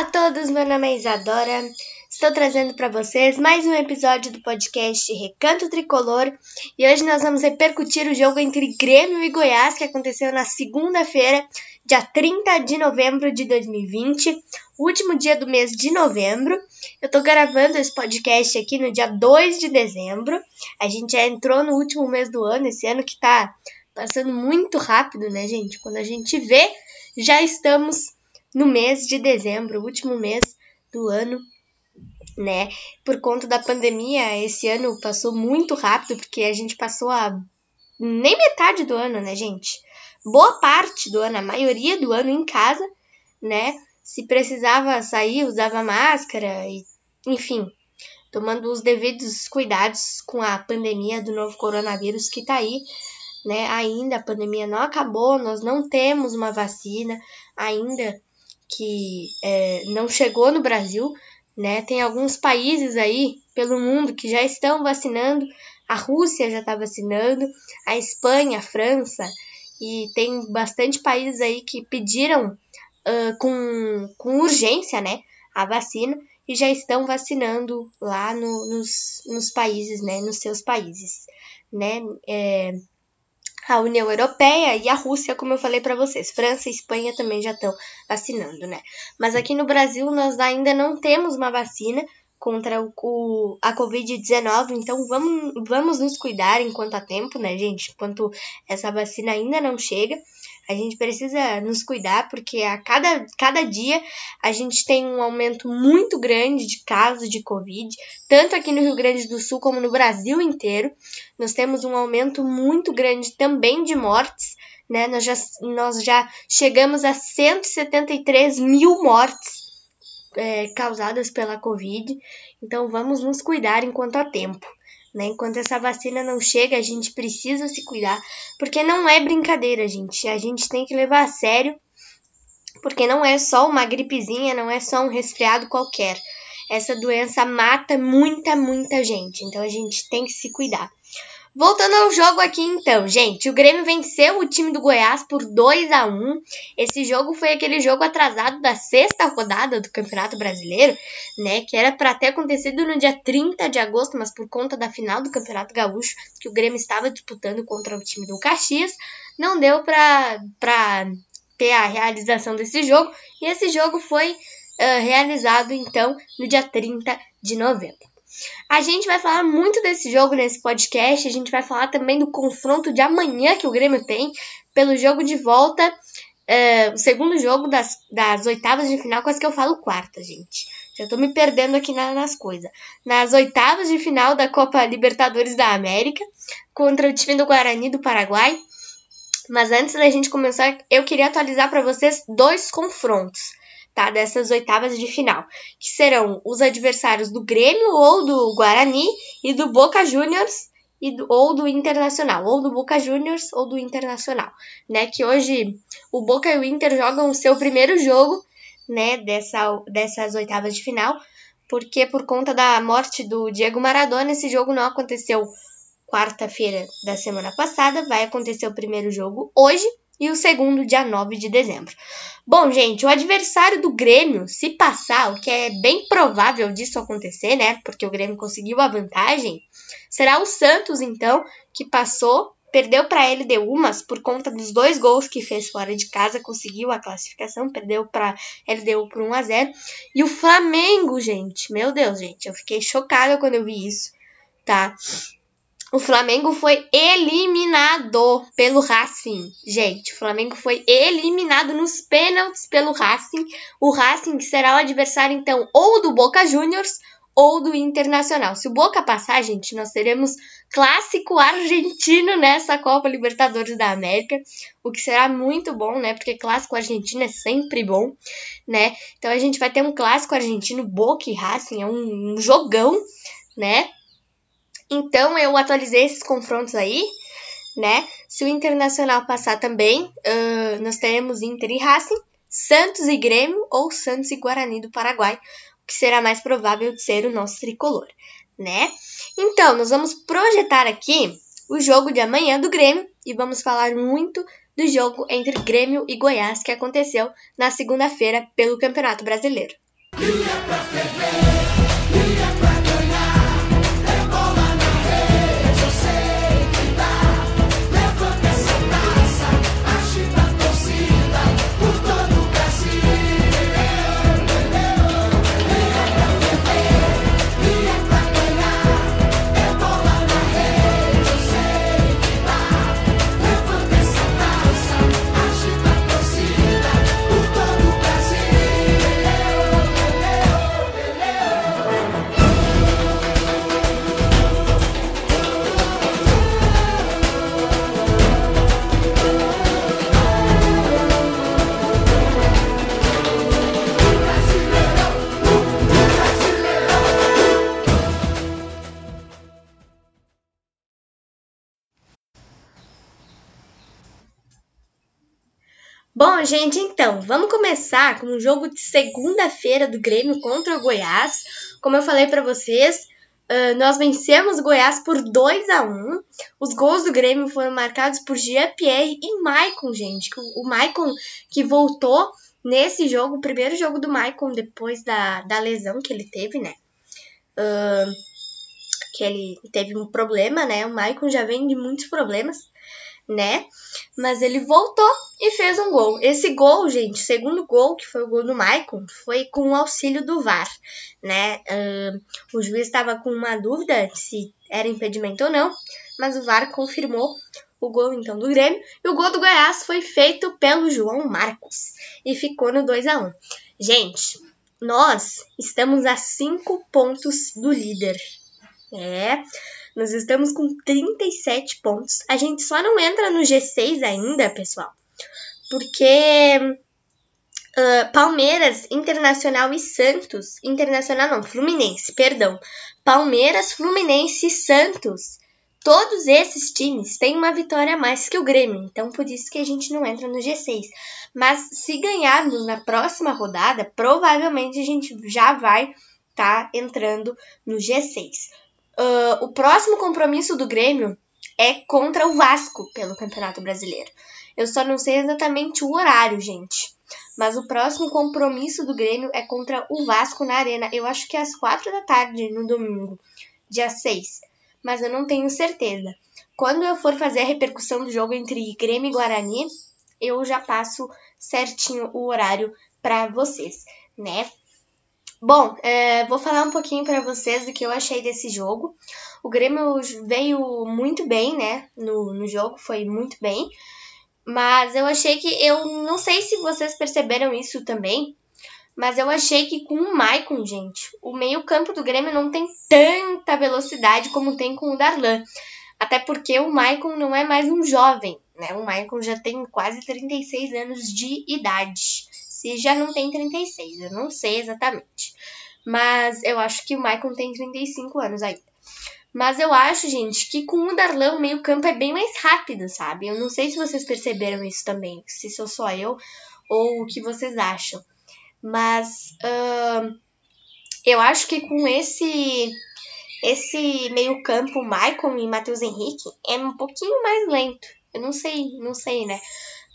Olá a todos, meu nome é Isadora. Estou trazendo para vocês mais um episódio do podcast Recanto Tricolor e hoje nós vamos repercutir o jogo entre Grêmio e Goiás que aconteceu na segunda-feira, dia 30 de novembro de 2020, último dia do mês de novembro. Eu estou gravando esse podcast aqui no dia 2 de dezembro. A gente já entrou no último mês do ano, esse ano que está passando muito rápido, né, gente? Quando a gente vê, já estamos no mês de dezembro, último mês do ano, né? Por conta da pandemia, esse ano passou muito rápido, porque a gente passou a nem metade do ano, né, gente? Boa parte do ano, a maioria do ano em casa, né? Se precisava sair, usava máscara e, enfim, tomando os devidos cuidados com a pandemia do novo coronavírus que tá aí, né? Ainda a pandemia não acabou, nós não temos uma vacina ainda que é, não chegou no Brasil, né? Tem alguns países aí pelo mundo que já estão vacinando. A Rússia já está vacinando, a Espanha, a França, e tem bastante países aí que pediram uh, com, com urgência, né? A vacina e já estão vacinando lá no, nos, nos países, né? Nos seus países, né? É, a União Europeia e a Rússia, como eu falei para vocês. França e Espanha também já estão vacinando, né? Mas aqui no Brasil nós ainda não temos uma vacina contra o, o a Covid-19, então vamos, vamos nos cuidar enquanto há tempo, né, gente? Enquanto essa vacina ainda não chega. A gente precisa nos cuidar porque a cada, cada dia a gente tem um aumento muito grande de casos de Covid, tanto aqui no Rio Grande do Sul como no Brasil inteiro. Nós temos um aumento muito grande também de mortes, né? Nós já, nós já chegamos a 173 mil mortes é, causadas pela Covid. Então vamos nos cuidar enquanto há tempo. Né? Enquanto essa vacina não chega, a gente precisa se cuidar, porque não é brincadeira, gente. A gente tem que levar a sério, porque não é só uma gripezinha, não é só um resfriado qualquer. Essa doença mata muita, muita gente, então a gente tem que se cuidar. Voltando ao jogo aqui então, gente, o Grêmio venceu o time do Goiás por 2 a 1. Esse jogo foi aquele jogo atrasado da sexta rodada do Campeonato Brasileiro, né, que era para ter acontecido no dia 30 de agosto, mas por conta da final do Campeonato Gaúcho, que o Grêmio estava disputando contra o time do Caxias, não deu para para ter a realização desse jogo, e esse jogo foi uh, realizado então no dia 30 de novembro. A gente vai falar muito desse jogo nesse podcast. A gente vai falar também do confronto de amanhã que o Grêmio tem pelo jogo de volta. Uh, o segundo jogo das, das oitavas de final, quase que eu falo quarta, gente. Já tô me perdendo aqui na, nas coisas. Nas oitavas de final da Copa Libertadores da América, contra o time do Guarani do Paraguai. Mas antes da gente começar, eu queria atualizar para vocês dois confrontos tá? Dessas oitavas de final, que serão os adversários do Grêmio ou do Guarani e do Boca Juniors e do, ou do Internacional, ou do Boca Juniors ou do Internacional, né? Que hoje o Boca e o Inter jogam o seu primeiro jogo, né? Dessa, dessas oitavas de final, porque por conta da morte do Diego Maradona, esse jogo não aconteceu quarta-feira da semana passada, vai acontecer o primeiro jogo hoje, e o segundo dia 9 de dezembro. Bom, gente, o adversário do Grêmio, se passar, o que é bem provável disso acontecer, né? Porque o Grêmio conseguiu a vantagem, será o Santos, então, que passou, perdeu para a LDU, mas por conta dos dois gols que fez fora de casa, conseguiu a classificação, perdeu para LDU por 1 a 0. E o Flamengo, gente, meu Deus, gente, eu fiquei chocada quando eu vi isso, tá? O Flamengo foi eliminado pelo Racing. Gente, o Flamengo foi eliminado nos pênaltis pelo Racing. O Racing será o adversário, então, ou do Boca Juniors ou do Internacional. Se o Boca passar, gente, nós teremos clássico argentino nessa Copa Libertadores da América, o que será muito bom, né? Porque clássico argentino é sempre bom, né? Então a gente vai ter um clássico argentino, Boca e Racing, é um, jogão, né? Então eu atualizei esses confrontos aí, né? Se o Internacional passar também, uh, nós teremos Inter e Racing, Santos e Grêmio ou Santos e Guarani do Paraguai, o que será mais provável de ser o nosso tricolor, né? Então, nós vamos projetar aqui o jogo de amanhã do Grêmio e vamos falar muito do jogo entre Grêmio e Goiás que aconteceu na segunda-feira pelo Campeonato Brasileiro. Bom, gente, então, vamos começar com um jogo de segunda-feira do Grêmio contra o Goiás. Como eu falei para vocês, uh, nós vencemos o Goiás por 2 a 1 Os gols do Grêmio foram marcados por Jean-Pierre e Maicon, gente. O Maicon que voltou nesse jogo, o primeiro jogo do Maicon depois da, da lesão que ele teve, né? Uh, que ele teve um problema, né? O Maicon já vem de muitos problemas né? Mas ele voltou e fez um gol. Esse gol, gente, segundo gol, que foi o gol do Maicon, foi com o auxílio do VAR, né? Uh, o juiz estava com uma dúvida se era impedimento ou não, mas o VAR confirmou o gol então do Grêmio. E o gol do Goiás foi feito pelo João Marcos e ficou no 2 a 1 Gente, nós estamos a 5 pontos do líder. É, nós estamos com 37 pontos. A gente só não entra no G6 ainda, pessoal, porque uh, Palmeiras, Internacional e Santos, Internacional não, Fluminense, perdão. Palmeiras, Fluminense e Santos. Todos esses times têm uma vitória a mais que o Grêmio, então por isso que a gente não entra no G6. Mas se ganharmos na próxima rodada, provavelmente a gente já vai estar tá entrando no G6. Uh, o próximo compromisso do Grêmio é contra o Vasco pelo Campeonato Brasileiro. Eu só não sei exatamente o horário, gente. Mas o próximo compromisso do Grêmio é contra o Vasco na Arena. Eu acho que é às quatro da tarde no domingo, dia 6. Mas eu não tenho certeza. Quando eu for fazer a repercussão do jogo entre Grêmio e Guarani, eu já passo certinho o horário para vocês, né? Bom, é, vou falar um pouquinho para vocês do que eu achei desse jogo. O Grêmio veio muito bem, né? No, no jogo, foi muito bem. Mas eu achei que. Eu não sei se vocês perceberam isso também. Mas eu achei que com o Maicon, gente, o meio-campo do Grêmio não tem tanta velocidade como tem com o Darlan. Até porque o Maicon não é mais um jovem, né? O Maicon já tem quase 36 anos de idade se já não tem 36, eu não sei exatamente. Mas eu acho que o Maicon tem 35 anos ainda. Mas eu acho, gente, que com o Darlan o meio-campo é bem mais rápido, sabe? Eu não sei se vocês perceberam isso também, se sou só eu ou o que vocês acham. Mas uh, eu acho que com esse esse meio-campo, Maicon e Matheus Henrique, é um pouquinho mais lento. Eu não sei, não sei, né?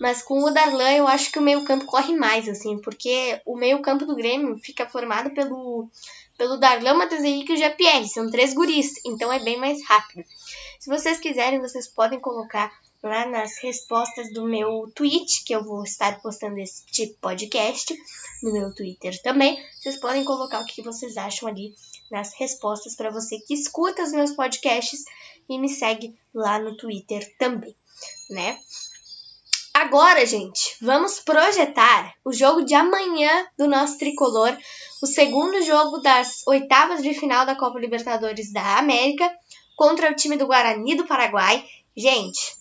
Mas com o Darlan, eu acho que o meio-campo corre mais, assim, porque o meio-campo do Grêmio fica formado pelo, pelo Darlan, Matheus Henrique e o Jean-Pierre. São três guris, então é bem mais rápido. Se vocês quiserem, vocês podem colocar lá nas respostas do meu tweet, que eu vou estar postando tipo podcast no meu Twitter também. Vocês podem colocar o que vocês acham ali nas respostas para você que escuta os meus podcasts e me segue lá no Twitter também, né? Agora, gente, vamos projetar o jogo de amanhã do nosso tricolor, o segundo jogo das oitavas de final da Copa Libertadores da América contra o time do Guarani do Paraguai. Gente,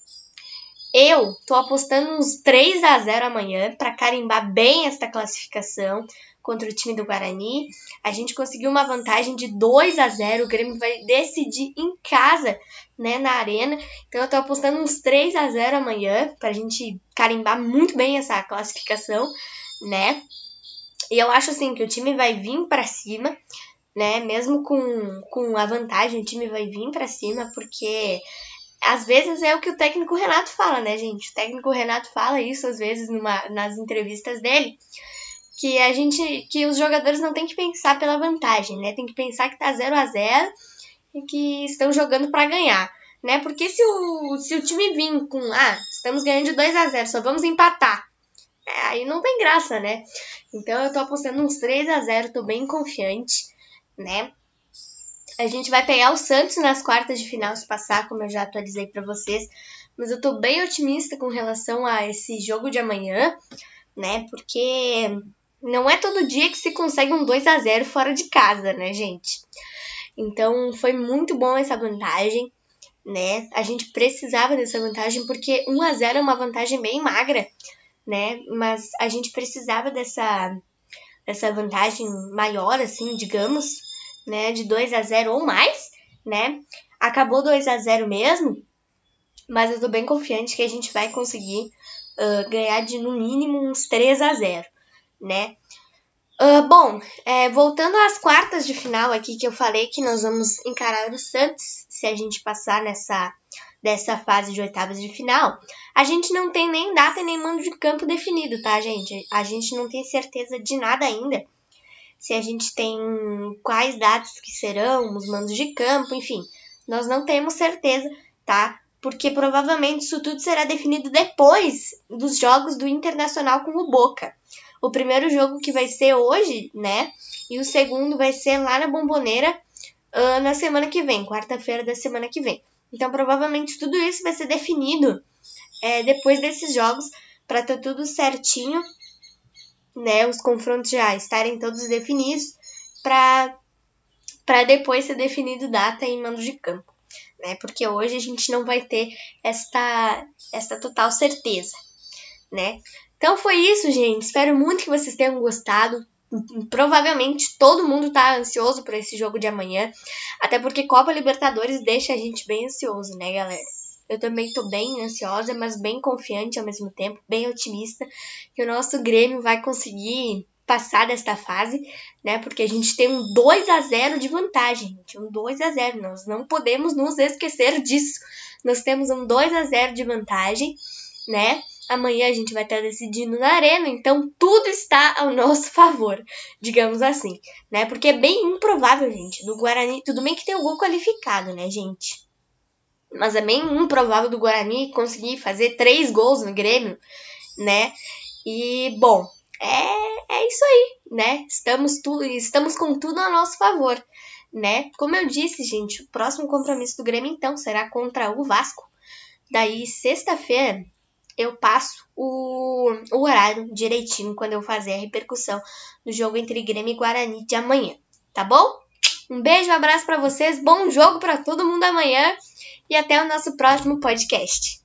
eu tô apostando uns 3 a 0 amanhã para carimbar bem esta classificação contra o time do Guarani. A gente conseguiu uma vantagem de 2 a 0. O Grêmio vai decidir em casa, né, na arena. Então eu tô apostando uns 3 a 0 amanhã pra gente carimbar muito bem essa classificação, né? E eu acho assim que o time vai vir para cima, né? Mesmo com, com a vantagem, o time vai vir para cima, porque às vezes é o que o técnico Renato fala, né, gente? O técnico Renato fala isso às vezes numa, nas entrevistas dele que a gente que os jogadores não tem que pensar pela vantagem, né? Tem que pensar que tá 0 a 0 e que estão jogando para ganhar, né? Porque se o, se o time vir com ah, estamos ganhando de 2 a 0, só vamos empatar. É, aí não tem graça, né? Então eu tô apostando uns 3 a 0, tô bem confiante, né? A gente vai pegar o Santos nas quartas de final se passar, como eu já atualizei para vocês. Mas eu tô bem otimista com relação a esse jogo de amanhã, né? Porque não é todo dia que se consegue um 2 a 0 fora de casa, né, gente? Então foi muito bom essa vantagem, né? A gente precisava dessa vantagem porque 1 a 0 é uma vantagem bem magra, né? Mas a gente precisava dessa dessa vantagem maior assim, digamos, né, de 2 a 0 ou mais, né? Acabou 2 a 0 mesmo, mas eu tô bem confiante que a gente vai conseguir uh, ganhar de no mínimo uns 3 a 0, né? Uh, bom, é, voltando às quartas de final aqui que eu falei que nós vamos encarar o Santos se a gente passar nessa dessa fase de oitavas de final, a gente não tem nem data nem mando de campo definido, tá, gente? A gente não tem certeza de nada ainda se a gente tem quais datas que serão, os mandos de campo, enfim, nós não temos certeza, tá? Porque provavelmente isso tudo será definido depois dos jogos do Internacional com o Boca. O primeiro jogo que vai ser hoje, né? E o segundo vai ser lá na Bomboneira uh, na semana que vem, quarta-feira da semana que vem. Então, provavelmente tudo isso vai ser definido é, depois desses jogos para ter tudo certinho né, os confrontos já estarem todos definidos para depois ser definido data e mando de campo, né? Porque hoje a gente não vai ter esta esta total certeza, né? Então foi isso, gente. Espero muito que vocês tenham gostado. Provavelmente todo mundo tá ansioso por esse jogo de amanhã, até porque Copa Libertadores deixa a gente bem ansioso, né, galera? Eu também estou bem ansiosa, mas bem confiante ao mesmo tempo, bem otimista que o nosso Grêmio vai conseguir passar desta fase, né? Porque a gente tem um 2 a 0 de vantagem, gente, um 2 a 0. Nós não podemos nos esquecer disso. Nós temos um 2 a 0 de vantagem, né? Amanhã a gente vai estar decidindo na arena, então tudo está ao nosso favor, digamos assim, né? Porque é bem improvável, gente, do Guarani, tudo bem que tem o gol qualificado, né, gente? mas é bem improvável do Guarani conseguir fazer três gols no Grêmio, né? E, bom, é, é isso aí, né? Estamos, tudo, estamos com tudo a nosso favor, né? Como eu disse, gente, o próximo compromisso do Grêmio, então, será contra o Vasco. Daí, sexta-feira, eu passo o, o horário direitinho quando eu fazer a repercussão do jogo entre Grêmio e Guarani de amanhã, tá bom? Um beijo, um abraço para vocês, bom jogo para todo mundo amanhã e até o nosso próximo podcast.